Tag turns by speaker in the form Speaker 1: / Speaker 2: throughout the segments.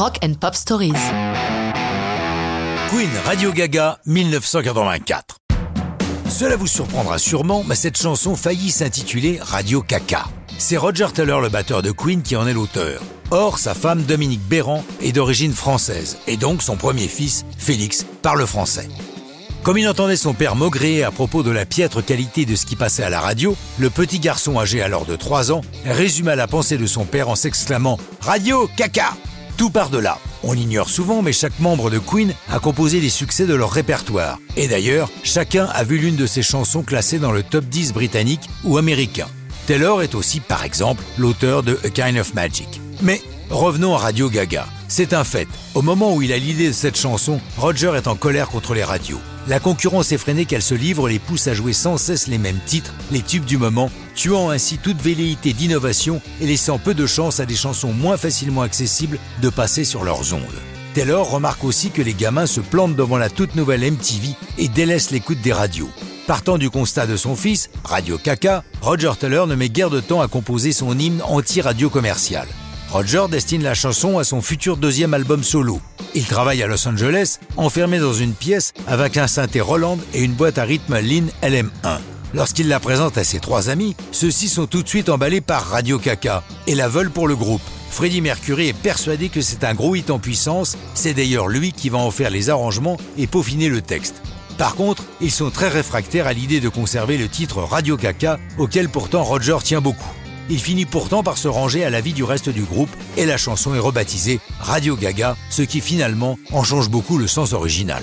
Speaker 1: Rock and Pop Stories.
Speaker 2: Queen Radio Gaga 1984. Cela vous surprendra sûrement, mais cette chanson faillit s'intituler Radio Caca. C'est Roger Taylor, le batteur de Queen, qui en est l'auteur. Or, sa femme Dominique Béran est d'origine française, et donc son premier fils, Félix, parle français. Comme il entendait son père maugréer à propos de la piètre qualité de ce qui passait à la radio, le petit garçon âgé alors de 3 ans résuma la pensée de son père en s'exclamant Radio caca Tout part de là. On l'ignore souvent, mais chaque membre de Queen a composé les succès de leur répertoire. Et d'ailleurs, chacun a vu l'une de ses chansons classées dans le top 10 britannique ou américain. Taylor est aussi, par exemple, l'auteur de A Kind of Magic. Mais revenons à Radio Gaga. C'est un fait. Au moment où il a l'idée de cette chanson, Roger est en colère contre les radios. La concurrence effrénée qu'elle se livre les pousse à jouer sans cesse les mêmes titres, les tubes du moment, tuant ainsi toute velléité d'innovation et laissant peu de chance à des chansons moins facilement accessibles de passer sur leurs ondes. Taylor remarque aussi que les gamins se plantent devant la toute nouvelle MTV et délaissent l'écoute des radios. Partant du constat de son fils, Radio Caca, Roger Taylor ne met guère de temps à composer son hymne anti-radio commercial. Roger destine la chanson à son futur deuxième album solo. Il travaille à Los Angeles, enfermé dans une pièce avec un synthé Roland et une boîte à rythme Lin LM1. Lorsqu'il la présente à ses trois amis, ceux-ci sont tout de suite emballés par Radio Caca et la veulent pour le groupe. Freddie Mercury est persuadé que c'est un gros hit en puissance, c'est d'ailleurs lui qui va en faire les arrangements et peaufiner le texte. Par contre, ils sont très réfractaires à l'idée de conserver le titre Radio Caca, auquel pourtant Roger tient beaucoup. Il finit pourtant par se ranger à l'avis du reste du groupe et la chanson est rebaptisée Radio Gaga, ce qui finalement en change beaucoup le sens original.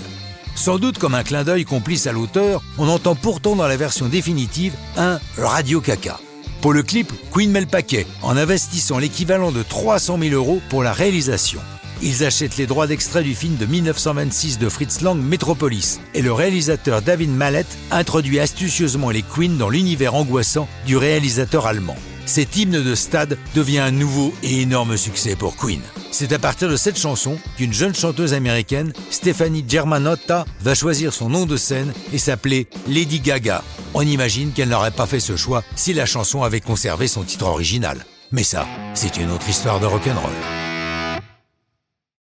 Speaker 2: Sans doute comme un clin d'œil complice à l'auteur, on entend pourtant dans la version définitive un Radio Caca. Pour le clip, Queen met le paquet en investissant l'équivalent de 300 000 euros pour la réalisation. Ils achètent les droits d'extrait du film de 1926 de Fritz Lang Metropolis et le réalisateur David Mallet introduit astucieusement les Queen dans l'univers angoissant du réalisateur allemand cet hymne de stade devient un nouveau et énorme succès pour Queen. C'est à partir de cette chanson qu'une jeune chanteuse américaine, Stephanie Germanotta, va choisir son nom de scène et s'appeler Lady Gaga. On imagine qu'elle n'aurait pas fait ce choix si la chanson avait conservé son titre original. Mais ça, c'est une autre histoire de rock'n'roll.